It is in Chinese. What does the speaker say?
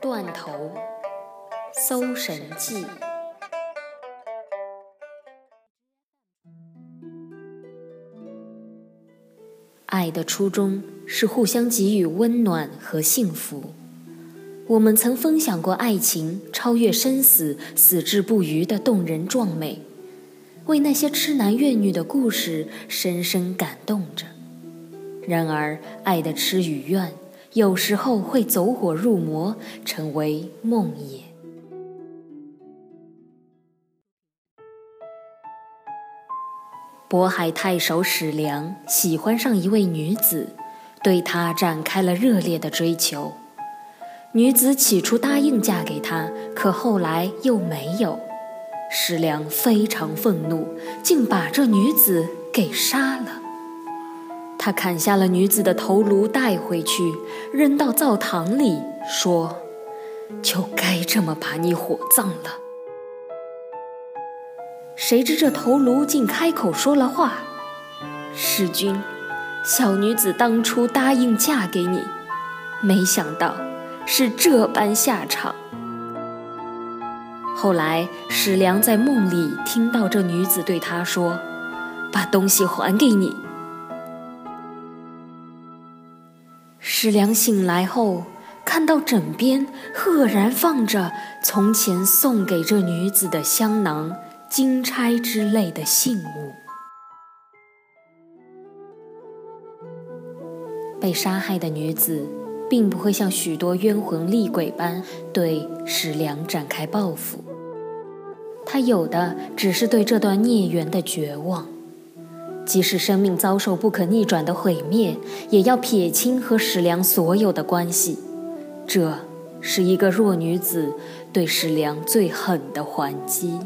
断头，《搜神记》。爱的初衷是互相给予温暖和幸福。我们曾分享过爱情超越生死、死志不渝的动人壮美，为那些痴男怨女的故事深深感动着。然而，爱的痴与怨有时候会走火入魔，成为梦魇。渤海太守史良喜欢上一位女子，对她展开了热烈的追求。女子起初答应嫁给他，可后来又没有。史良非常愤怒，竟把这女子给杀了。他砍下了女子的头颅，带回去扔到灶堂里，说：“就该这么把你火葬了。”谁知这头颅竟开口说了话：“世君，小女子当初答应嫁给你，没想到。”是这般下场。后来，史良在梦里听到这女子对他说：“把东西还给你。”史良醒来后，看到枕边赫然放着从前送给这女子的香囊、金钗之类的信物。被杀害的女子。并不会像许多冤魂厉鬼般对史良展开报复，她有的只是对这段孽缘的绝望。即使生命遭受不可逆转的毁灭，也要撇清和石良所有的关系。这是一个弱女子对石良最狠的还击。